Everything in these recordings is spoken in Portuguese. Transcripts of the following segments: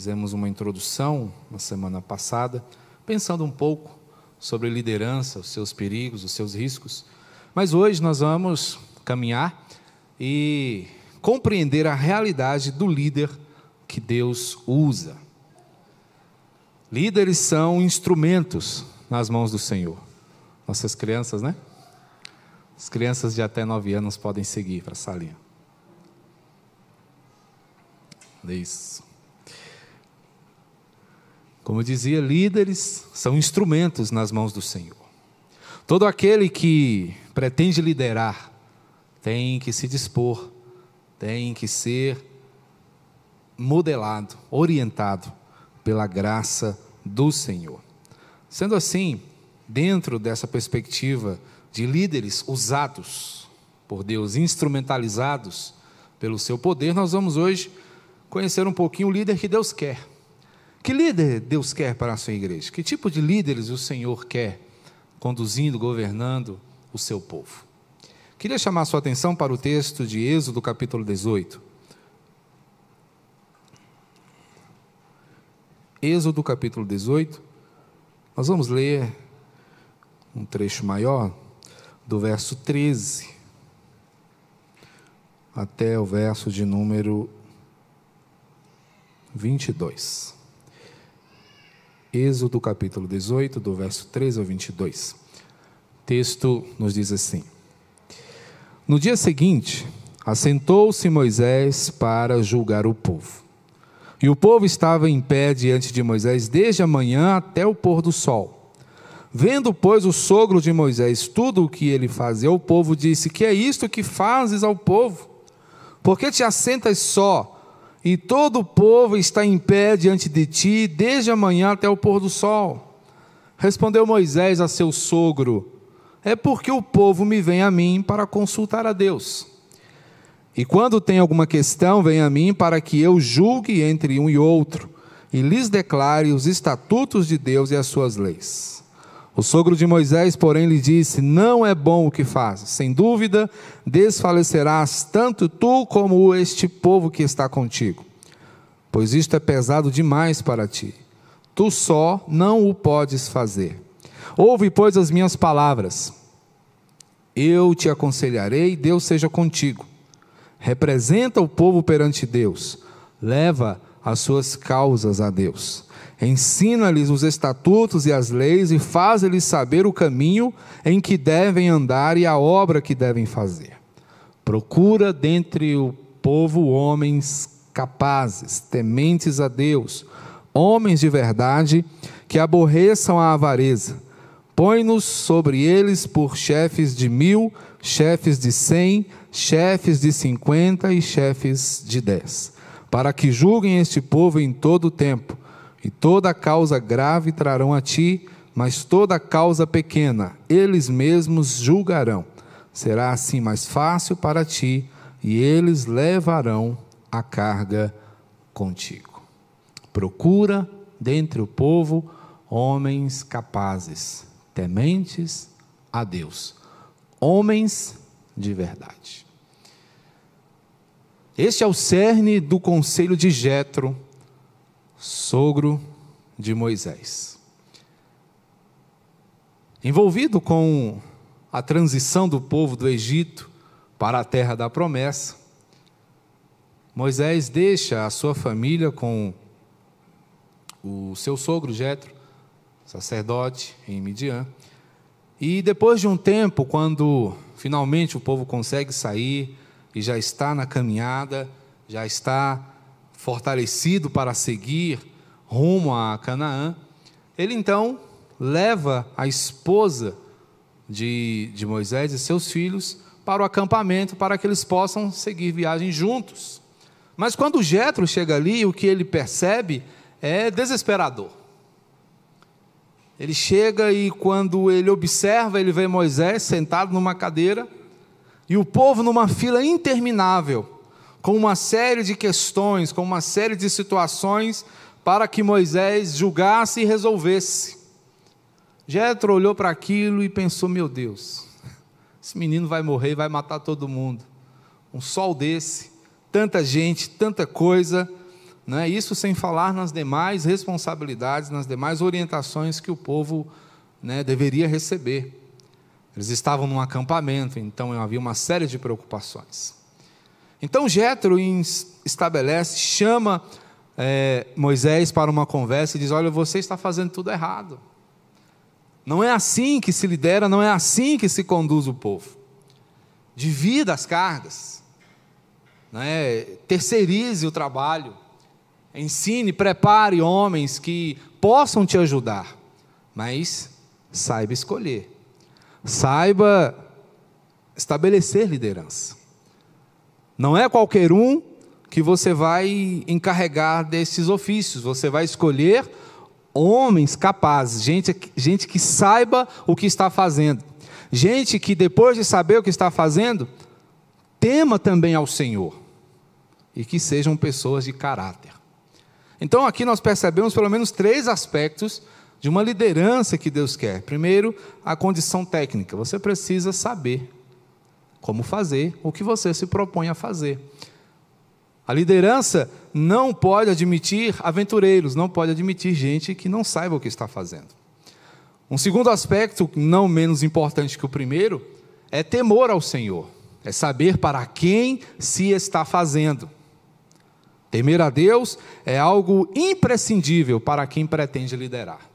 Fizemos uma introdução na semana passada, pensando um pouco sobre liderança, os seus perigos, os seus riscos. Mas hoje nós vamos caminhar e compreender a realidade do líder que Deus usa. Líderes são instrumentos nas mãos do Senhor. Nossas crianças, né? As crianças de até nove anos podem seguir para a salinha. Isso. Como dizia, líderes são instrumentos nas mãos do Senhor. Todo aquele que pretende liderar tem que se dispor, tem que ser modelado, orientado pela graça do Senhor. Sendo assim, dentro dessa perspectiva de líderes usados por Deus, instrumentalizados pelo seu poder, nós vamos hoje conhecer um pouquinho o líder que Deus quer. Que líder Deus quer para a sua igreja? Que tipo de líderes o Senhor quer conduzindo, governando o seu povo? Queria chamar a sua atenção para o texto de Êxodo, capítulo 18. Êxodo, capítulo 18. Nós vamos ler um trecho maior, do verso 13 até o verso de número 22. Êxodo capítulo 18, do verso 13 ao 22. O texto nos diz assim: No dia seguinte, assentou-se Moisés para julgar o povo. E o povo estava em pé diante de Moisés desde a manhã até o pôr do sol. Vendo, pois, o sogro de Moisés tudo o que ele fazia ao povo, disse: Que é isto que fazes ao povo? Por que te assentas só? E todo o povo está em pé diante de ti, desde a manhã até o pôr do sol. Respondeu Moisés a seu sogro: É porque o povo me vem a mim para consultar a Deus. E quando tem alguma questão, vem a mim para que eu julgue entre um e outro, e lhes declare os estatutos de Deus e as suas leis. O sogro de Moisés, porém, lhe disse: Não é bom o que fazes. Sem dúvida, desfalecerás tanto tu como este povo que está contigo. Pois isto é pesado demais para ti. Tu só não o podes fazer. Ouve, pois, as minhas palavras. Eu te aconselharei, Deus seja contigo. Representa o povo perante Deus. Leva as suas causas a Deus Ensina-lhes os estatutos e as leis e faz-lhes saber o caminho em que devem andar e a obra que devem fazer. Procura dentre o povo homens capazes, tementes a Deus, homens de verdade, que aborreçam a avareza. Põe-nos sobre eles por chefes de mil, chefes de cem, chefes de cinquenta e chefes de dez, para que julguem este povo em todo o tempo e toda causa grave trarão a ti, mas toda causa pequena eles mesmos julgarão. Será assim mais fácil para ti, e eles levarão a carga contigo. Procura dentre o povo homens capazes, tementes a Deus, homens de verdade. Este é o cerne do conselho de Jetro sogro de Moisés. Envolvido com a transição do povo do Egito para a terra da promessa, Moisés deixa a sua família com o seu sogro Jetro, sacerdote em Midian. E depois de um tempo, quando finalmente o povo consegue sair e já está na caminhada, já está fortalecido para seguir rumo a Canaã, ele então leva a esposa de, de Moisés e seus filhos para o acampamento para que eles possam seguir viagem juntos. Mas quando Jetro chega ali, o que ele percebe é desesperador. Ele chega e quando ele observa, ele vê Moisés sentado numa cadeira e o povo numa fila interminável com uma série de questões, com uma série de situações para que Moisés julgasse e resolvesse. Jetro olhou para aquilo e pensou: meu Deus, esse menino vai morrer, vai matar todo mundo. Um sol desse, tanta gente, tanta coisa, Né? Isso sem falar nas demais responsabilidades, nas demais orientações que o povo né, deveria receber. Eles estavam num acampamento, então havia uma série de preocupações. Então Jetro estabelece, chama é, Moisés para uma conversa e diz: Olha, você está fazendo tudo errado. Não é assim que se lidera, não é assim que se conduz o povo. Divida as cargas, né? terceirize o trabalho, ensine, prepare homens que possam te ajudar, mas saiba escolher, saiba estabelecer liderança. Não é qualquer um que você vai encarregar desses ofícios, você vai escolher homens capazes, gente, gente que saiba o que está fazendo, gente que depois de saber o que está fazendo, tema também ao Senhor e que sejam pessoas de caráter. Então aqui nós percebemos pelo menos três aspectos de uma liderança que Deus quer. Primeiro, a condição técnica. Você precisa saber como fazer o que você se propõe a fazer. A liderança não pode admitir aventureiros, não pode admitir gente que não saiba o que está fazendo. Um segundo aspecto, não menos importante que o primeiro, é temor ao Senhor, é saber para quem se está fazendo. Temer a Deus é algo imprescindível para quem pretende liderar.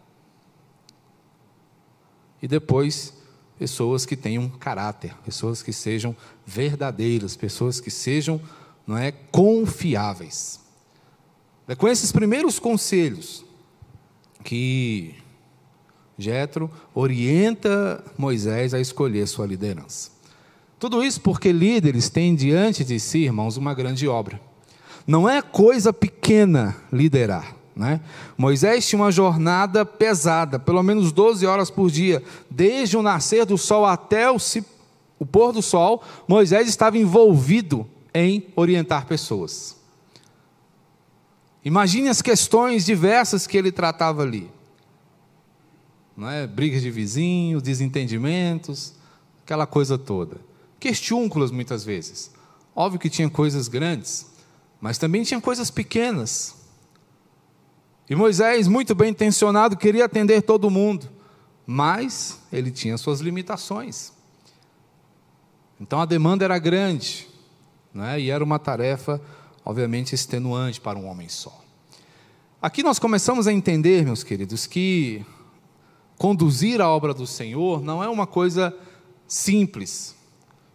E depois, pessoas que tenham caráter, pessoas que sejam verdadeiras, pessoas que sejam não é, confiáveis. É com esses primeiros conselhos que Jetro orienta Moisés a escolher sua liderança. Tudo isso porque líderes têm diante de si, irmãos, uma grande obra. Não é coisa pequena liderar. Né? Moisés tinha uma jornada pesada, pelo menos 12 horas por dia, desde o nascer do sol até o, o pôr do sol, Moisés estava envolvido em orientar pessoas. Imagine as questões diversas que ele tratava ali. É? Brigas de vizinhos, desentendimentos, aquela coisa toda. Questiúnculos muitas vezes. Óbvio que tinha coisas grandes, mas também tinha coisas pequenas. E Moisés, muito bem intencionado, queria atender todo mundo, mas ele tinha suas limitações. Então a demanda era grande né? e era uma tarefa, obviamente, extenuante para um homem só. Aqui nós começamos a entender, meus queridos, que conduzir a obra do Senhor não é uma coisa simples.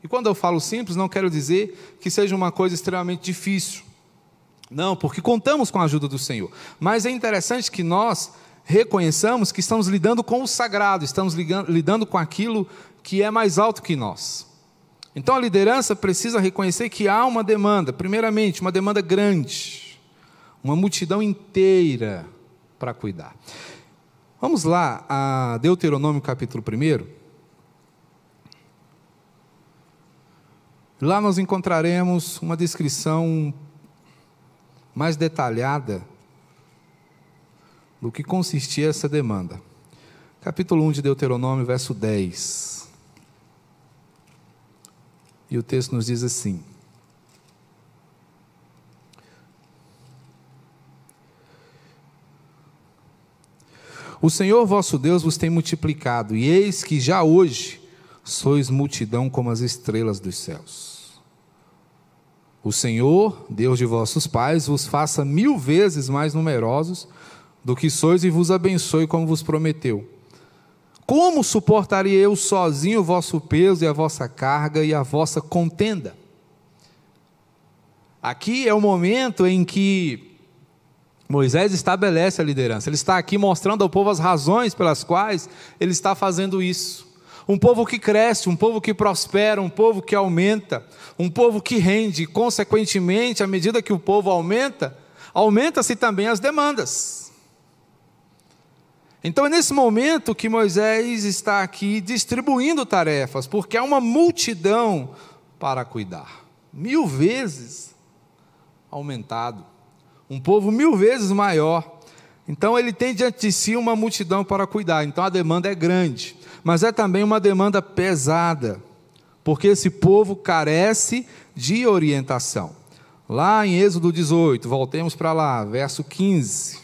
E quando eu falo simples, não quero dizer que seja uma coisa extremamente difícil. Não, porque contamos com a ajuda do Senhor. Mas é interessante que nós reconheçamos que estamos lidando com o sagrado, estamos lidando com aquilo que é mais alto que nós. Então a liderança precisa reconhecer que há uma demanda, primeiramente, uma demanda grande, uma multidão inteira para cuidar. Vamos lá a Deuteronômio capítulo 1. Lá nós encontraremos uma descrição mais detalhada do que consistia essa demanda. Capítulo 1 de Deuteronômio, verso 10. E o texto nos diz assim: O Senhor vosso Deus vos tem multiplicado, e eis que já hoje sois multidão como as estrelas dos céus. O Senhor, Deus de vossos pais, vos faça mil vezes mais numerosos do que sois e vos abençoe como vos prometeu como suportaria eu sozinho o vosso peso e a vossa carga e a vossa contenda? Aqui é o momento em que Moisés estabelece a liderança. Ele está aqui mostrando ao povo as razões pelas quais ele está fazendo isso. Um povo que cresce, um povo que prospera, um povo que aumenta, um povo que rende, e, consequentemente, à medida que o povo aumenta, aumenta-se também as demandas. Então é nesse momento que Moisés está aqui distribuindo tarefas, porque há uma multidão para cuidar. Mil vezes aumentado. Um povo mil vezes maior. Então ele tem diante de si uma multidão para cuidar. Então a demanda é grande. Mas é também uma demanda pesada, porque esse povo carece de orientação. Lá em Êxodo 18, voltemos para lá, verso 15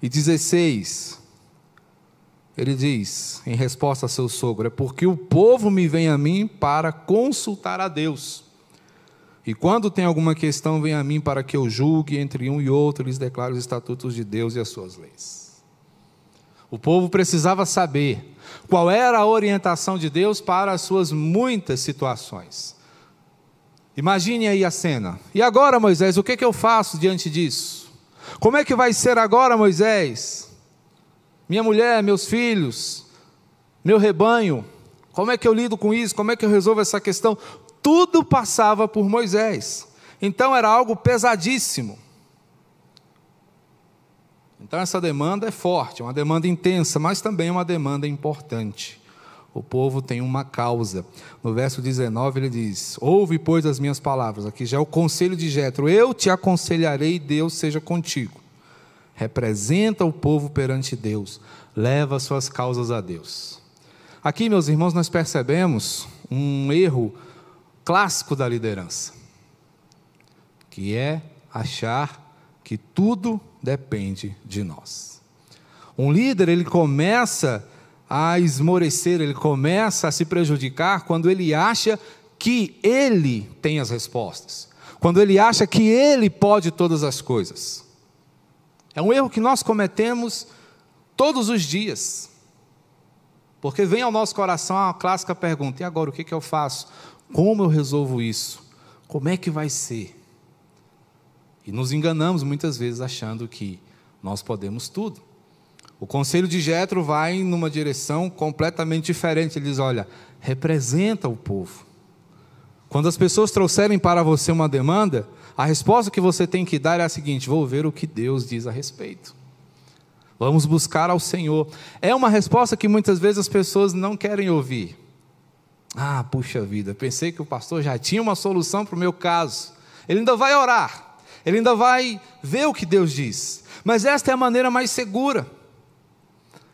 e 16. Ele diz, em resposta a seu sogro: É porque o povo me vem a mim para consultar a Deus. E quando tem alguma questão, vem a mim para que eu julgue entre um e outro, lhes declare os estatutos de Deus e as suas leis. O povo precisava saber qual era a orientação de Deus para as suas muitas situações. Imagine aí a cena. E agora, Moisés, o que, que eu faço diante disso? Como é que vai ser agora, Moisés? Minha mulher, meus filhos, meu rebanho, como é que eu lido com isso? Como é que eu resolvo essa questão? Tudo passava por Moisés. Então era algo pesadíssimo. Então essa demanda é forte, é uma demanda intensa, mas também é uma demanda importante. O povo tem uma causa. No verso 19 ele diz: Ouve, pois, as minhas palavras. Aqui já é o conselho de Jetro. Eu te aconselharei, Deus seja contigo. Representa o povo perante Deus. Leva suas causas a Deus. Aqui, meus irmãos, nós percebemos um erro clássico da liderança, que é achar que tudo depende de nós. Um líder, ele começa a esmorecer, ele começa a se prejudicar quando ele acha que ele tem as respostas, quando ele acha que ele pode todas as coisas. É um erro que nós cometemos todos os dias. Porque vem ao nosso coração a clássica pergunta: e agora o que, que eu faço? Como eu resolvo isso? Como é que vai ser? E nos enganamos muitas vezes achando que nós podemos tudo. O conselho de Jetro vai numa direção completamente diferente. Ele diz: olha, representa o povo. Quando as pessoas trouxerem para você uma demanda, a resposta que você tem que dar é a seguinte: vou ver o que Deus diz a respeito. Vamos buscar ao Senhor. É uma resposta que muitas vezes as pessoas não querem ouvir. Ah, puxa vida, pensei que o pastor já tinha uma solução para o meu caso. Ele ainda vai orar, ele ainda vai ver o que Deus diz. Mas esta é a maneira mais segura.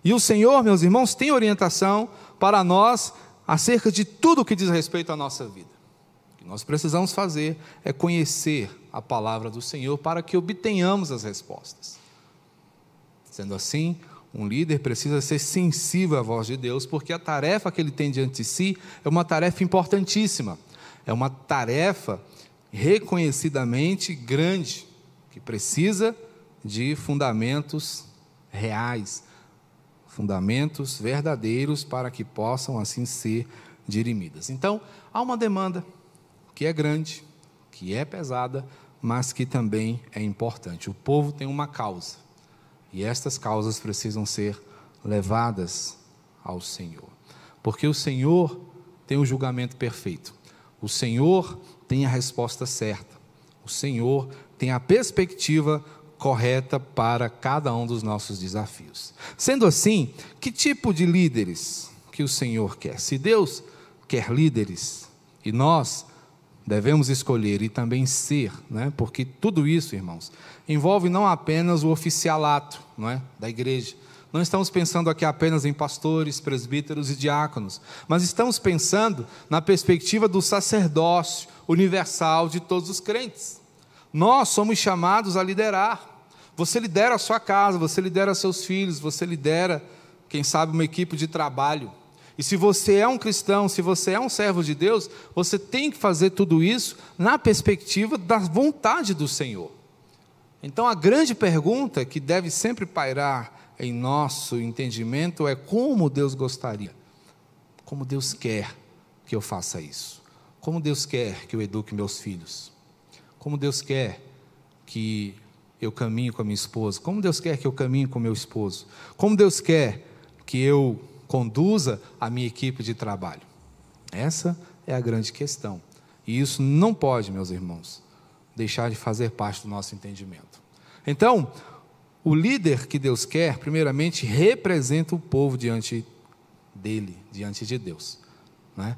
E o Senhor, meus irmãos, tem orientação para nós acerca de tudo o que diz respeito à nossa vida. O que nós precisamos fazer é conhecer a palavra do Senhor para que obtenhamos as respostas. Sendo assim, um líder precisa ser sensível à voz de Deus, porque a tarefa que ele tem diante de si é uma tarefa importantíssima, é uma tarefa reconhecidamente grande, que precisa de fundamentos reais, fundamentos verdadeiros para que possam assim ser dirimidas. Então, há uma demanda que é grande, que é pesada, mas que também é importante. O povo tem uma causa. E estas causas precisam ser levadas ao Senhor. Porque o Senhor tem o julgamento perfeito. O Senhor tem a resposta certa. O Senhor tem a perspectiva correta para cada um dos nossos desafios. Sendo assim, que tipo de líderes que o Senhor quer? Se Deus quer líderes e nós devemos escolher e também ser, né? porque tudo isso, irmãos, envolve não apenas o oficialato não é? da igreja. Não estamos pensando aqui apenas em pastores, presbíteros e diáconos, mas estamos pensando na perspectiva do sacerdócio universal de todos os crentes. Nós somos chamados a liderar. Você lidera a sua casa, você lidera seus filhos, você lidera, quem sabe, uma equipe de trabalho. E se você é um cristão, se você é um servo de Deus, você tem que fazer tudo isso na perspectiva da vontade do Senhor. Então a grande pergunta que deve sempre pairar em nosso entendimento é como Deus gostaria, como Deus quer que eu faça isso, como Deus quer que eu eduque meus filhos, como Deus quer que eu caminhe com a minha esposa, como Deus quer que eu caminhe com meu esposo, como Deus quer que eu conduza a minha equipe de trabalho? Essa é a grande questão. E isso não pode, meus irmãos, deixar de fazer parte do nosso entendimento. Então, o líder que Deus quer, primeiramente, representa o povo diante dele, diante de Deus. Né?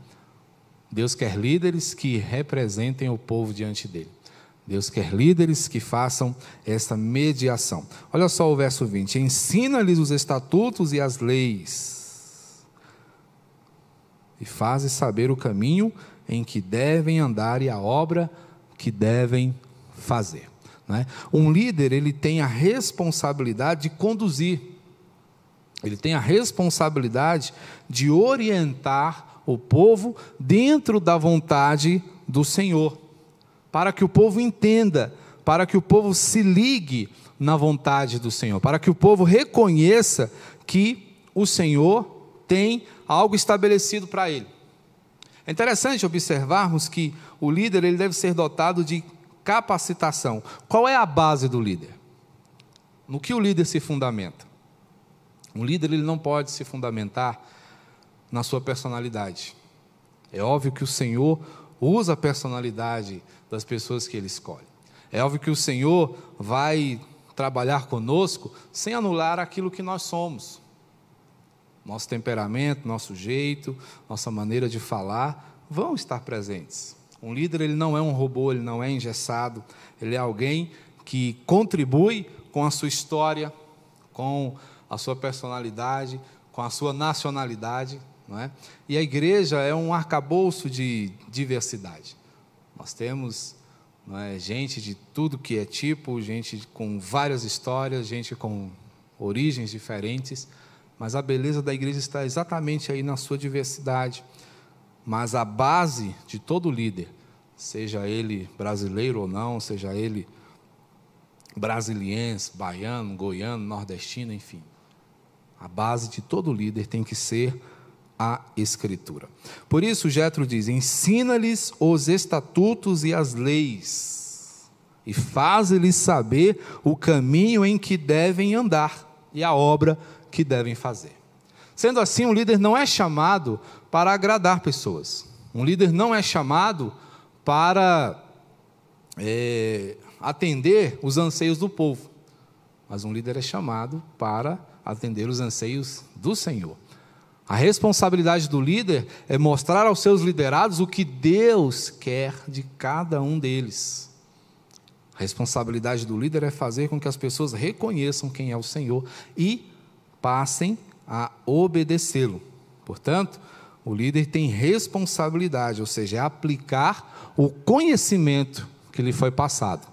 Deus quer líderes que representem o povo diante dele. Deus quer líderes que façam essa mediação. Olha só o verso 20: Ensina-lhes os estatutos e as leis e fazes saber o caminho em que devem andar e a obra que devem fazer. Né? Um líder ele tem a responsabilidade de conduzir, ele tem a responsabilidade de orientar o povo dentro da vontade do Senhor, para que o povo entenda, para que o povo se ligue na vontade do Senhor, para que o povo reconheça que o Senhor tem algo estabelecido para ele. É interessante observarmos que o líder ele deve ser dotado de capacitação. Qual é a base do líder? No que o líder se fundamenta? Um líder ele não pode se fundamentar na sua personalidade. É óbvio que o Senhor usa a personalidade das pessoas que ele escolhe. É óbvio que o Senhor vai trabalhar conosco sem anular aquilo que nós somos. Nosso temperamento, nosso jeito, nossa maneira de falar vão estar presentes. Um líder ele não é um robô, ele não é engessado, ele é alguém que contribui com a sua história, com a sua personalidade, com a sua nacionalidade, não é? E a igreja é um arcabouço de diversidade. Nós temos é, gente de tudo que é tipo, gente com várias histórias, gente com origens diferentes, mas a beleza da igreja está exatamente aí na sua diversidade. Mas a base de todo líder, seja ele brasileiro ou não, seja ele brasiliense, baiano, goiano, nordestino, enfim, a base de todo líder tem que ser a Escritura. Por isso, Jetro diz: ensina-lhes os estatutos e as leis, e faz-lhes saber o caminho em que devem andar e a obra que devem fazer. Sendo assim, um líder não é chamado para agradar pessoas. Um líder não é chamado para é, atender os anseios do povo. Mas um líder é chamado para atender os anseios do Senhor. A responsabilidade do líder é mostrar aos seus liderados o que Deus quer de cada um deles. A responsabilidade do líder é fazer com que as pessoas reconheçam quem é o Senhor e passem a obedecê-lo. Portanto, o líder tem responsabilidade, ou seja, é aplicar o conhecimento que lhe foi passado.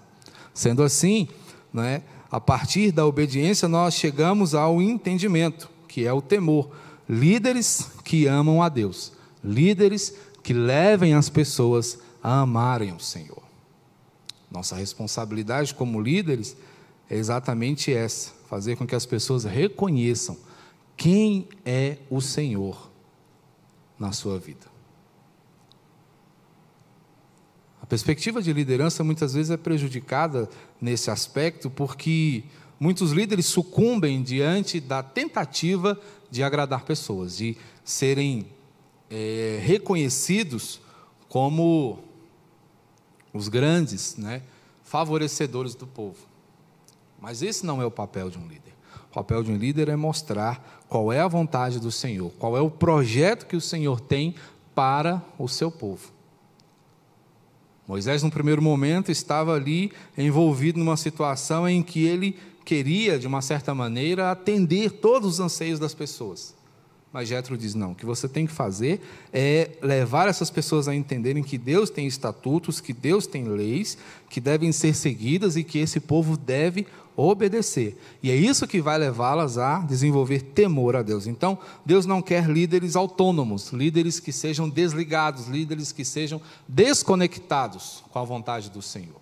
Sendo assim, né, a partir da obediência, nós chegamos ao entendimento, que é o temor. Líderes que amam a Deus, líderes que levem as pessoas a amarem o Senhor. Nossa responsabilidade como líderes é exatamente essa: fazer com que as pessoas reconheçam quem é o Senhor na sua vida. A perspectiva de liderança muitas vezes é prejudicada nesse aspecto porque muitos líderes sucumbem diante da tentativa de agradar pessoas, de serem é, reconhecidos como os grandes, né, favorecedores do povo. Mas esse não é o papel de um líder. O papel de um líder é mostrar qual é a vontade do Senhor, qual é o projeto que o Senhor tem para o seu povo. Moisés, no primeiro momento, estava ali envolvido numa situação em que ele queria, de uma certa maneira, atender todos os anseios das pessoas. Mas Jetro diz: não, o que você tem que fazer é levar essas pessoas a entenderem que Deus tem estatutos, que Deus tem leis, que devem ser seguidas e que esse povo deve obedecer. E é isso que vai levá-las a desenvolver temor a Deus. Então, Deus não quer líderes autônomos, líderes que sejam desligados, líderes que sejam desconectados com a vontade do Senhor.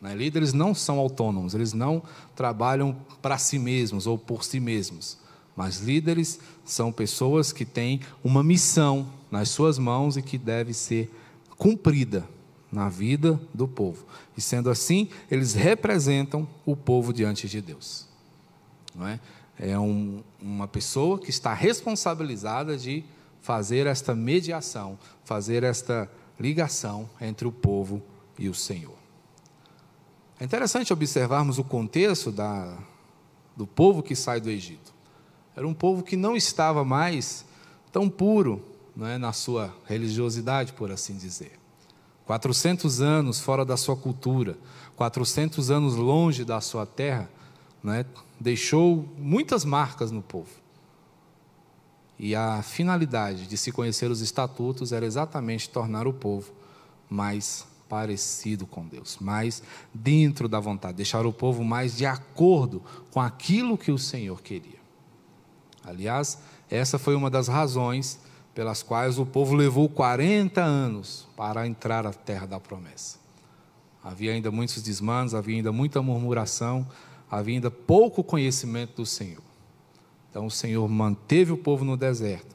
Né? Líderes não são autônomos, eles não trabalham para si mesmos ou por si mesmos. Mas líderes são pessoas que têm uma missão nas suas mãos e que deve ser cumprida na vida do povo. E sendo assim, eles representam o povo diante de Deus. Não é? É um, uma pessoa que está responsabilizada de fazer esta mediação, fazer esta ligação entre o povo e o Senhor. É interessante observarmos o contexto da, do povo que sai do Egito. Era um povo que não estava mais tão puro não é, na sua religiosidade, por assim dizer. 400 anos fora da sua cultura, 400 anos longe da sua terra, é, deixou muitas marcas no povo. E a finalidade de se conhecer os estatutos era exatamente tornar o povo mais parecido com Deus, mais dentro da vontade, deixar o povo mais de acordo com aquilo que o Senhor queria. Aliás, essa foi uma das razões pelas quais o povo levou 40 anos para entrar à terra da promessa. Havia ainda muitos desmandos, havia ainda muita murmuração, havia ainda pouco conhecimento do Senhor. Então o Senhor manteve o povo no deserto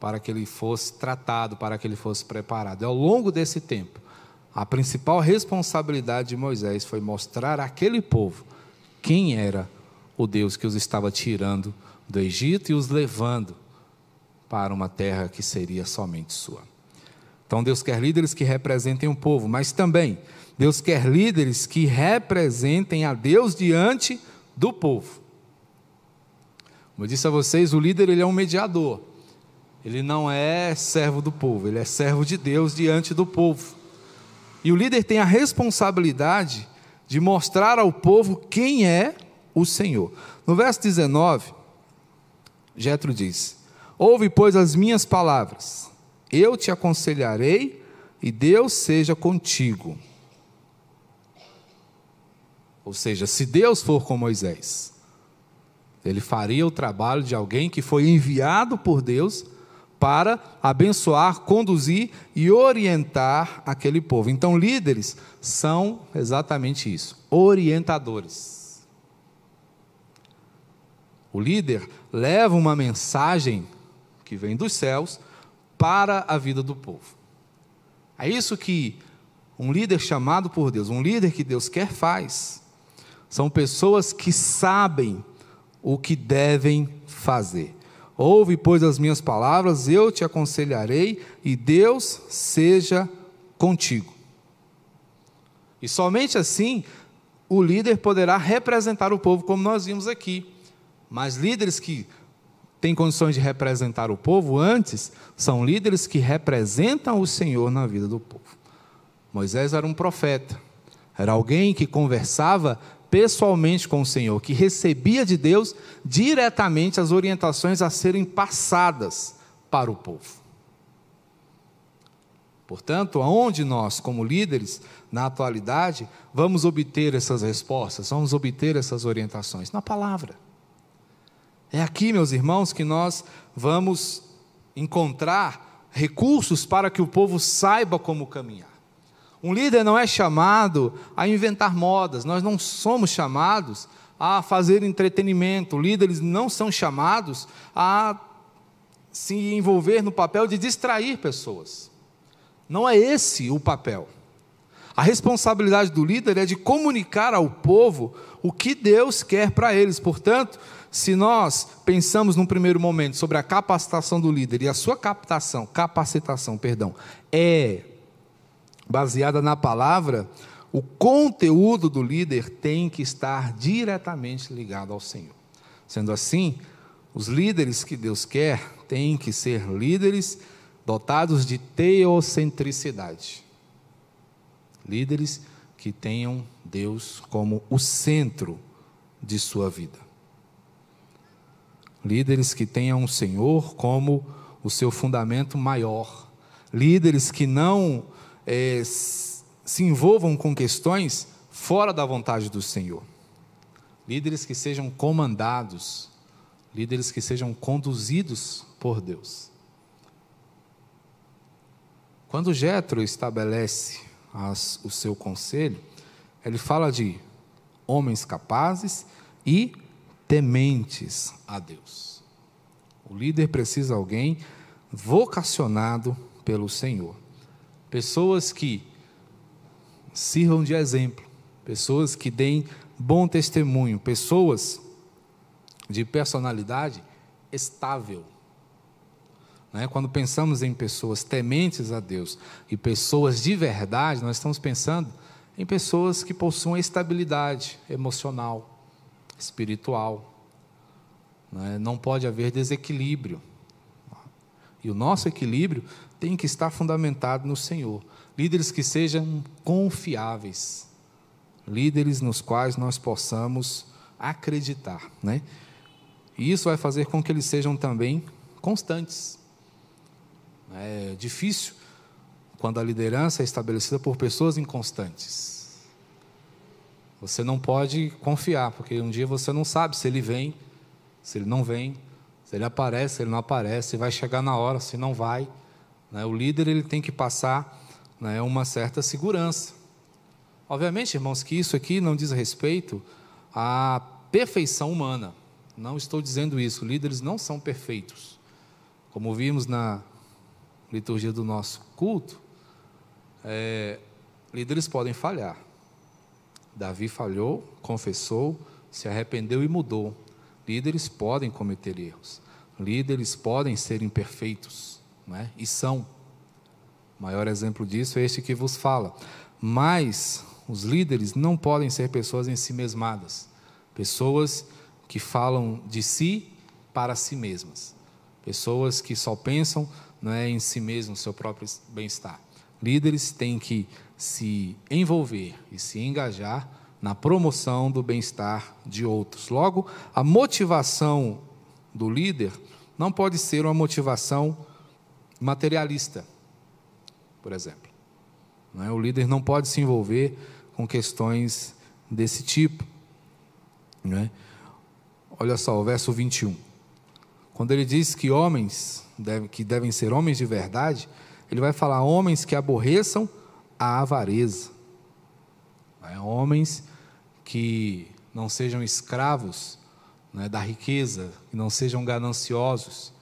para que ele fosse tratado, para que ele fosse preparado. E ao longo desse tempo, a principal responsabilidade de Moisés foi mostrar àquele povo quem era o Deus que os estava tirando do Egito e os levando para uma terra que seria somente sua. Então Deus quer líderes que representem o povo, mas também Deus quer líderes que representem a Deus diante do povo. Como eu disse a vocês, o líder ele é um mediador. Ele não é servo do povo, ele é servo de Deus diante do povo. E o líder tem a responsabilidade de mostrar ao povo quem é o Senhor. No verso 19, Jetro diz: Ouve, pois, as minhas palavras. Eu te aconselharei e Deus seja contigo. Ou seja, se Deus for com Moisés, ele faria o trabalho de alguém que foi enviado por Deus para abençoar, conduzir e orientar aquele povo. Então, líderes são exatamente isso: orientadores. O líder leva uma mensagem que vem dos céus para a vida do povo. É isso que um líder chamado por Deus, um líder que Deus quer, faz. São pessoas que sabem o que devem fazer. Ouve, pois, as minhas palavras, eu te aconselharei, e Deus seja contigo. E somente assim o líder poderá representar o povo, como nós vimos aqui. Mas líderes que têm condições de representar o povo antes, são líderes que representam o Senhor na vida do povo. Moisés era um profeta, era alguém que conversava pessoalmente com o Senhor, que recebia de Deus diretamente as orientações a serem passadas para o povo. Portanto, aonde nós, como líderes, na atualidade, vamos obter essas respostas, vamos obter essas orientações? Na palavra. É aqui, meus irmãos, que nós vamos encontrar recursos para que o povo saiba como caminhar. Um líder não é chamado a inventar modas, nós não somos chamados a fazer entretenimento, líderes não são chamados a se envolver no papel de distrair pessoas. Não é esse o papel. A responsabilidade do líder é de comunicar ao povo o que Deus quer para eles. Portanto, se nós pensamos num primeiro momento sobre a capacitação do líder e a sua captação, capacitação, perdão, é baseada na palavra, o conteúdo do líder tem que estar diretamente ligado ao Senhor. Sendo assim, os líderes que Deus quer têm que ser líderes dotados de teocentricidade. Líderes que tenham Deus como o centro de sua vida. Líderes que tenham o Senhor como o seu fundamento maior. Líderes que não é, se envolvam com questões fora da vontade do Senhor. Líderes que sejam comandados, líderes que sejam conduzidos por Deus. Quando Jetro estabelece as, o seu conselho, ele fala de homens capazes e tementes a Deus. O líder precisa de alguém vocacionado pelo Senhor. Pessoas que sirvam de exemplo, pessoas que deem bom testemunho, pessoas de personalidade estável. Né? Quando pensamos em pessoas tementes a Deus e pessoas de verdade, nós estamos pensando em pessoas que possuem estabilidade emocional, espiritual. Né? Não pode haver desequilíbrio. E o nosso equilíbrio tem que estar fundamentado no Senhor. Líderes que sejam confiáveis. Líderes nos quais nós possamos acreditar. Né? E isso vai fazer com que eles sejam também constantes. É difícil quando a liderança é estabelecida por pessoas inconstantes. Você não pode confiar, porque um dia você não sabe se ele vem, se ele não vem, se ele aparece, se ele não aparece, vai chegar na hora, se não vai. Né? O líder ele tem que passar né, uma certa segurança. Obviamente, irmãos, que isso aqui não diz respeito à perfeição humana. Não estou dizendo isso. Líderes não são perfeitos. Como vimos na liturgia do nosso culto, é, líderes podem falhar. Davi falhou, confessou, se arrependeu e mudou. Líderes podem cometer erros. Líderes podem ser imperfeitos, não é? e são. O maior exemplo disso é este que vos fala. Mas os líderes não podem ser pessoas em si mesmadas, pessoas que falam de si para si mesmas, pessoas que só pensam não é, em si mesmo, seu próprio bem-estar. Líderes têm que se envolver e se engajar na promoção do bem-estar de outros. Logo, a motivação do líder não pode ser uma motivação materialista, por exemplo. É? O líder não pode se envolver com questões desse tipo. É? Olha só o verso 21. Quando ele diz que homens que devem ser homens de verdade, ele vai falar homens que aborreçam a avareza. É, homens que não sejam escravos né, da riqueza, que não sejam gananciosos.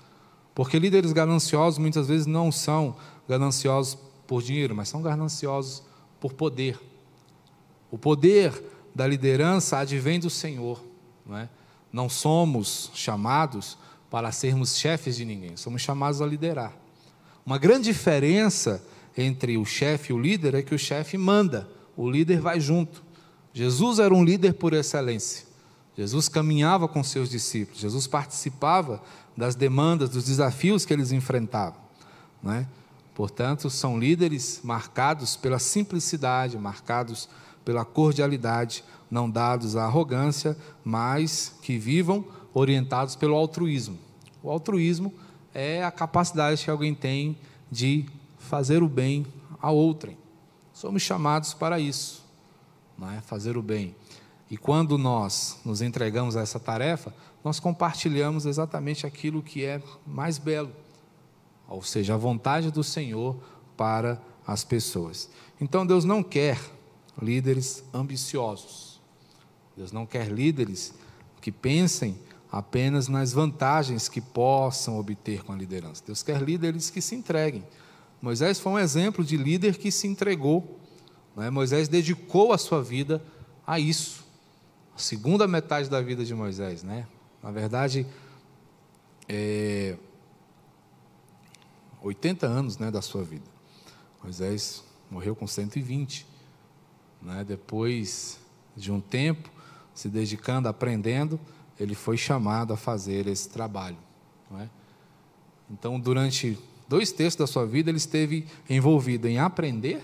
Porque líderes gananciosos muitas vezes não são gananciosos por dinheiro, mas são gananciosos por poder. O poder da liderança advém do Senhor. Não, é? não somos chamados para sermos chefes de ninguém, somos chamados a liderar. Uma grande diferença entre o chefe e o líder é que o chefe manda, o líder vai junto. Jesus era um líder por excelência. Jesus caminhava com seus discípulos, Jesus participava das demandas, dos desafios que eles enfrentavam. É? Portanto, são líderes marcados pela simplicidade, marcados pela cordialidade, não dados à arrogância, mas que vivam orientados pelo altruísmo. O altruísmo é a capacidade que alguém tem de fazer o bem a outrem. Somos chamados para isso, não é? fazer o bem. E quando nós nos entregamos a essa tarefa, nós compartilhamos exatamente aquilo que é mais belo, ou seja, a vontade do Senhor para as pessoas. Então Deus não quer líderes ambiciosos. Deus não quer líderes que pensem apenas nas vantagens que possam obter com a liderança. Deus quer líderes que se entreguem. Moisés foi um exemplo de líder que se entregou. É? Moisés dedicou a sua vida a isso. A segunda metade da vida de Moisés, né? Na verdade, é, 80 anos né, da sua vida. Moisés morreu com 120. Né? Depois de um tempo, se dedicando, aprendendo, ele foi chamado a fazer esse trabalho. É? Então, durante dois terços da sua vida, ele esteve envolvido em aprender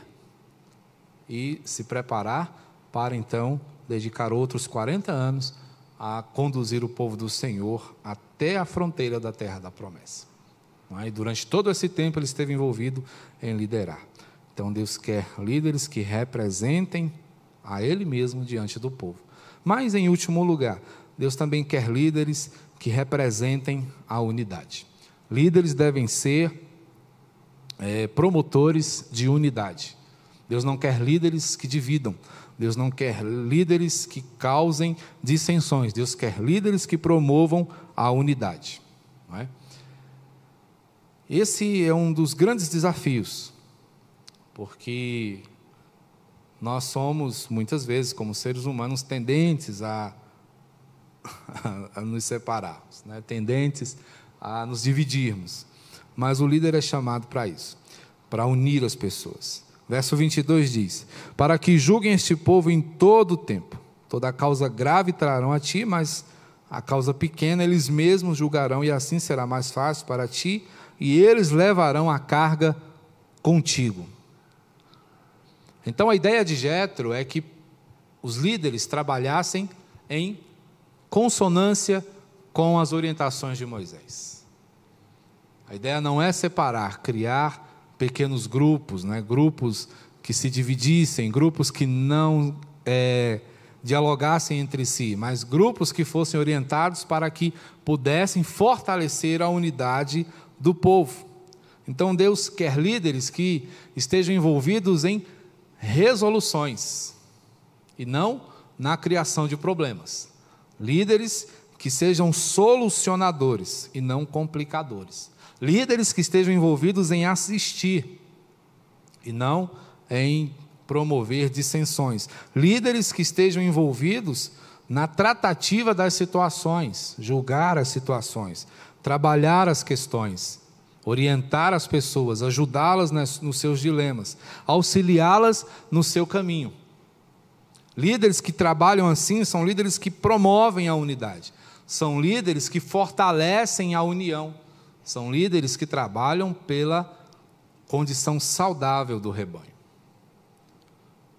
e se preparar para então dedicar outros 40 anos a conduzir o povo do Senhor até a fronteira da terra da promessa. É? E durante todo esse tempo ele esteve envolvido em liderar. Então Deus quer líderes que representem a Ele mesmo diante do povo. Mas, em último lugar, Deus também quer líderes que representem a unidade. Líderes devem ser é, promotores de unidade. Deus não quer líderes que dividam. Deus não quer líderes que causem dissensões. Deus quer líderes que promovam a unidade. É? Esse é um dos grandes desafios, porque nós somos, muitas vezes, como seres humanos, tendentes a a, nos separarmos, né? tendentes a nos dividirmos. Mas o líder é chamado para isso, para unir as pessoas. Verso 22 diz: Para que julguem este povo em todo o tempo. Toda causa grave trarão a ti, mas a causa pequena eles mesmos julgarão, e assim será mais fácil para ti, e eles levarão a carga contigo. Então a ideia de Jetro é que os líderes trabalhassem em consonância com as orientações de Moisés. A ideia não é separar, criar pequenos grupos, né? grupos que se dividissem, grupos que não é, dialogassem entre si, mas grupos que fossem orientados para que pudessem fortalecer a unidade do povo. Então Deus quer líderes que estejam envolvidos em resoluções e não na criação de problemas. Líderes que sejam solucionadores e não complicadores. Líderes que estejam envolvidos em assistir e não em promover dissensões. Líderes que estejam envolvidos na tratativa das situações, julgar as situações, trabalhar as questões, orientar as pessoas, ajudá-las nos seus dilemas, auxiliá-las no seu caminho. Líderes que trabalham assim são líderes que promovem a unidade, são líderes que fortalecem a união, são líderes que trabalham pela condição saudável do rebanho.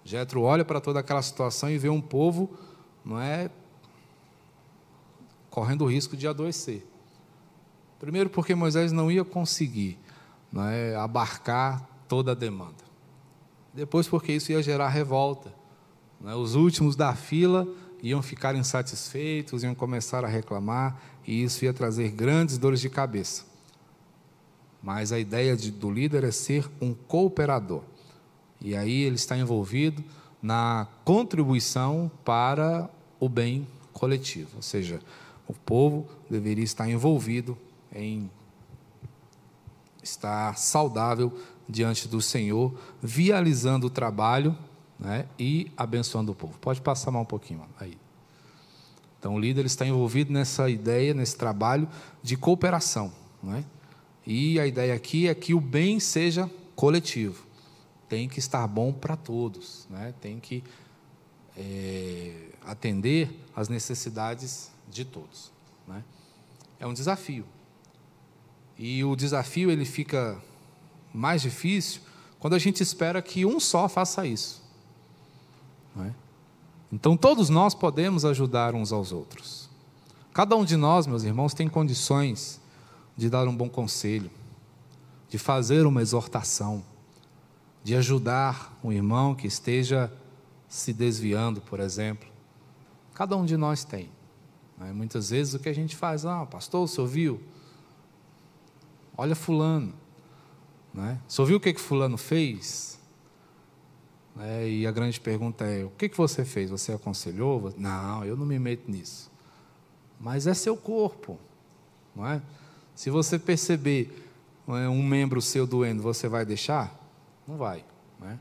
Jetro olha para toda aquela situação e vê um povo, não é, correndo o risco de adoecer. Primeiro porque Moisés não ia conseguir não é, abarcar toda a demanda. Depois porque isso ia gerar revolta. É? Os últimos da fila iam ficar insatisfeitos, iam começar a reclamar, e isso ia trazer grandes dores de cabeça. Mas a ideia de, do líder é ser um cooperador. E aí ele está envolvido na contribuição para o bem coletivo, ou seja, o povo deveria estar envolvido em estar saudável diante do Senhor, vializando o trabalho né, e abençoando o povo. Pode passar mais um pouquinho aí. Então o líder está envolvido nessa ideia, nesse trabalho de cooperação. Né? E a ideia aqui é que o bem seja coletivo tem que estar bom para todos, né? tem que é, atender às necessidades de todos. Né? É um desafio. E o desafio ele fica mais difícil quando a gente espera que um só faça isso. É? Então todos nós podemos ajudar uns aos outros. Cada um de nós, meus irmãos, tem condições de dar um bom conselho, de fazer uma exortação de ajudar um irmão que esteja se desviando, por exemplo. Cada um de nós tem. Né? Muitas vezes o que a gente faz, ah, pastor, o senhor viu? Olha fulano. Né? O senhor viu o que, que fulano fez? Né? E a grande pergunta é, o que, que você fez? Você aconselhou? Não, eu não me meto nisso. Mas é seu corpo. Não é? Se você perceber é, um membro seu doendo, você vai deixar? Não vai. Né?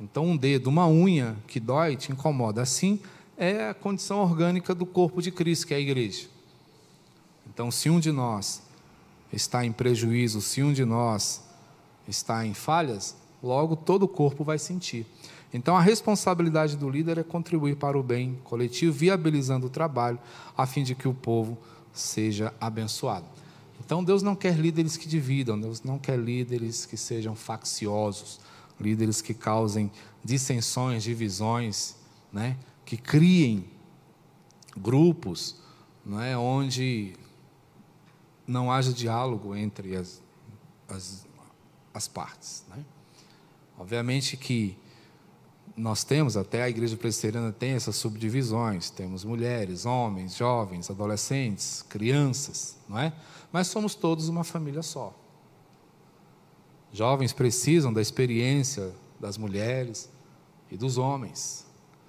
Então, um dedo, uma unha que dói, te incomoda. Assim é a condição orgânica do corpo de Cristo, que é a igreja. Então, se um de nós está em prejuízo, se um de nós está em falhas, logo todo o corpo vai sentir. Então, a responsabilidade do líder é contribuir para o bem coletivo, viabilizando o trabalho, a fim de que o povo seja abençoado. Então, Deus não quer líderes que dividam, Deus não quer líderes que sejam facciosos, líderes que causem dissensões, divisões, né? que criem grupos né? onde não haja diálogo entre as, as, as partes. Né? Obviamente que nós temos, até a igreja presbiteriana tem essas subdivisões, temos mulheres, homens, jovens, adolescentes, crianças, não é? Mas somos todos uma família só. Jovens precisam da experiência das mulheres e dos homens.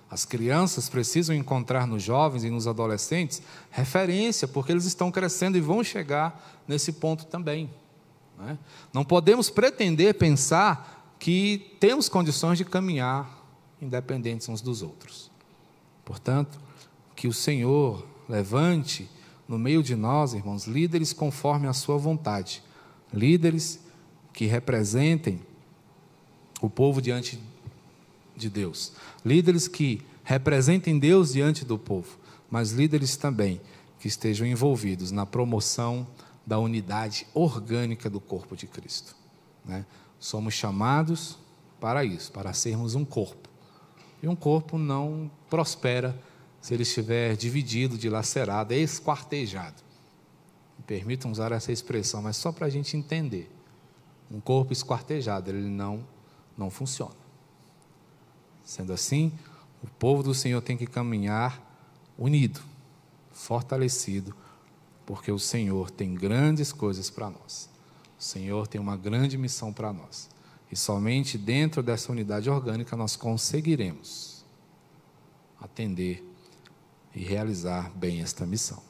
As crianças precisam encontrar nos jovens e nos adolescentes referência, porque eles estão crescendo e vão chegar nesse ponto também. Não, é? não podemos pretender pensar que temos condições de caminhar independentes uns dos outros. Portanto, que o Senhor levante no meio de nós, irmãos, líderes conforme a sua vontade, líderes que representem o povo diante de Deus. Líderes que representem Deus diante do povo, mas líderes também que estejam envolvidos na promoção da unidade orgânica do corpo de Cristo. Né? Somos chamados para isso, para sermos um corpo. E um corpo não prospera se ele estiver dividido, dilacerado, esquartejado. Me permitam usar essa expressão, mas só para a gente entender. um corpo esquartejado, ele não, não funciona. Sendo assim, o povo do Senhor tem que caminhar unido, fortalecido, porque o Senhor tem grandes coisas para nós. O Senhor tem uma grande missão para nós. E somente dentro dessa unidade orgânica nós conseguiremos atender e realizar bem esta missão.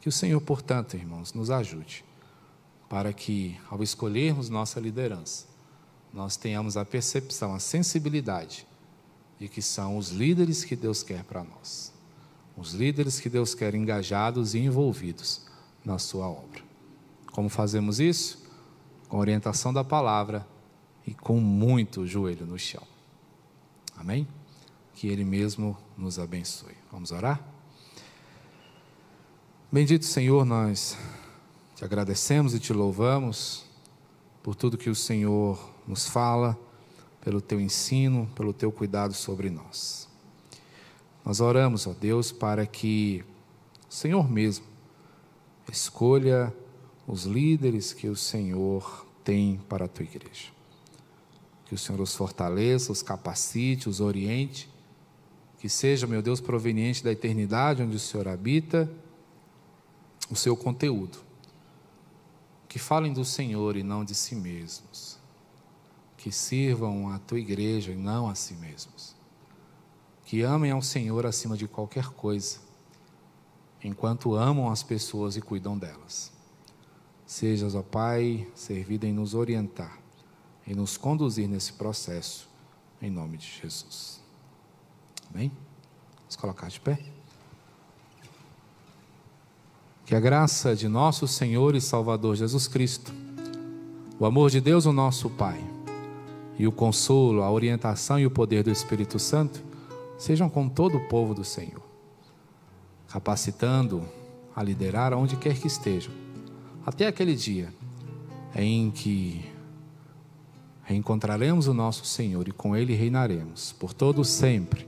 Que o Senhor, portanto, irmãos, nos ajude para que, ao escolhermos nossa liderança, nós tenhamos a percepção, a sensibilidade de que são os líderes que Deus quer para nós. Os líderes que Deus quer engajados e envolvidos na sua obra. Como fazemos isso? Com orientação da palavra e com muito joelho no chão. Amém? Que Ele mesmo nos abençoe. Vamos orar? Bendito Senhor, nós te agradecemos e te louvamos por tudo que o Senhor nos fala, pelo teu ensino, pelo teu cuidado sobre nós. Nós oramos, ó Deus, para que o Senhor mesmo escolha os líderes que o Senhor tem para a tua igreja. Que o Senhor os fortaleça, os capacite, os oriente, que seja, meu Deus, proveniente da eternidade onde o Senhor habita, o seu conteúdo que falem do Senhor e não de si mesmos, que sirvam a tua igreja e não a si mesmos, que amem ao Senhor acima de qualquer coisa, enquanto amam as pessoas e cuidam delas. Sejas, ó Pai, servido em nos orientar e nos conduzir nesse processo, em nome de Jesus. Amém? Vamos colocar de pé. Que a graça de nosso Senhor e Salvador Jesus Cristo, o amor de Deus, o nosso Pai, e o consolo, a orientação e o poder do Espírito Santo sejam com todo o povo do Senhor, capacitando a liderar onde quer que estejam, até aquele dia em que reencontraremos o nosso Senhor e com Ele reinaremos por todo sempre,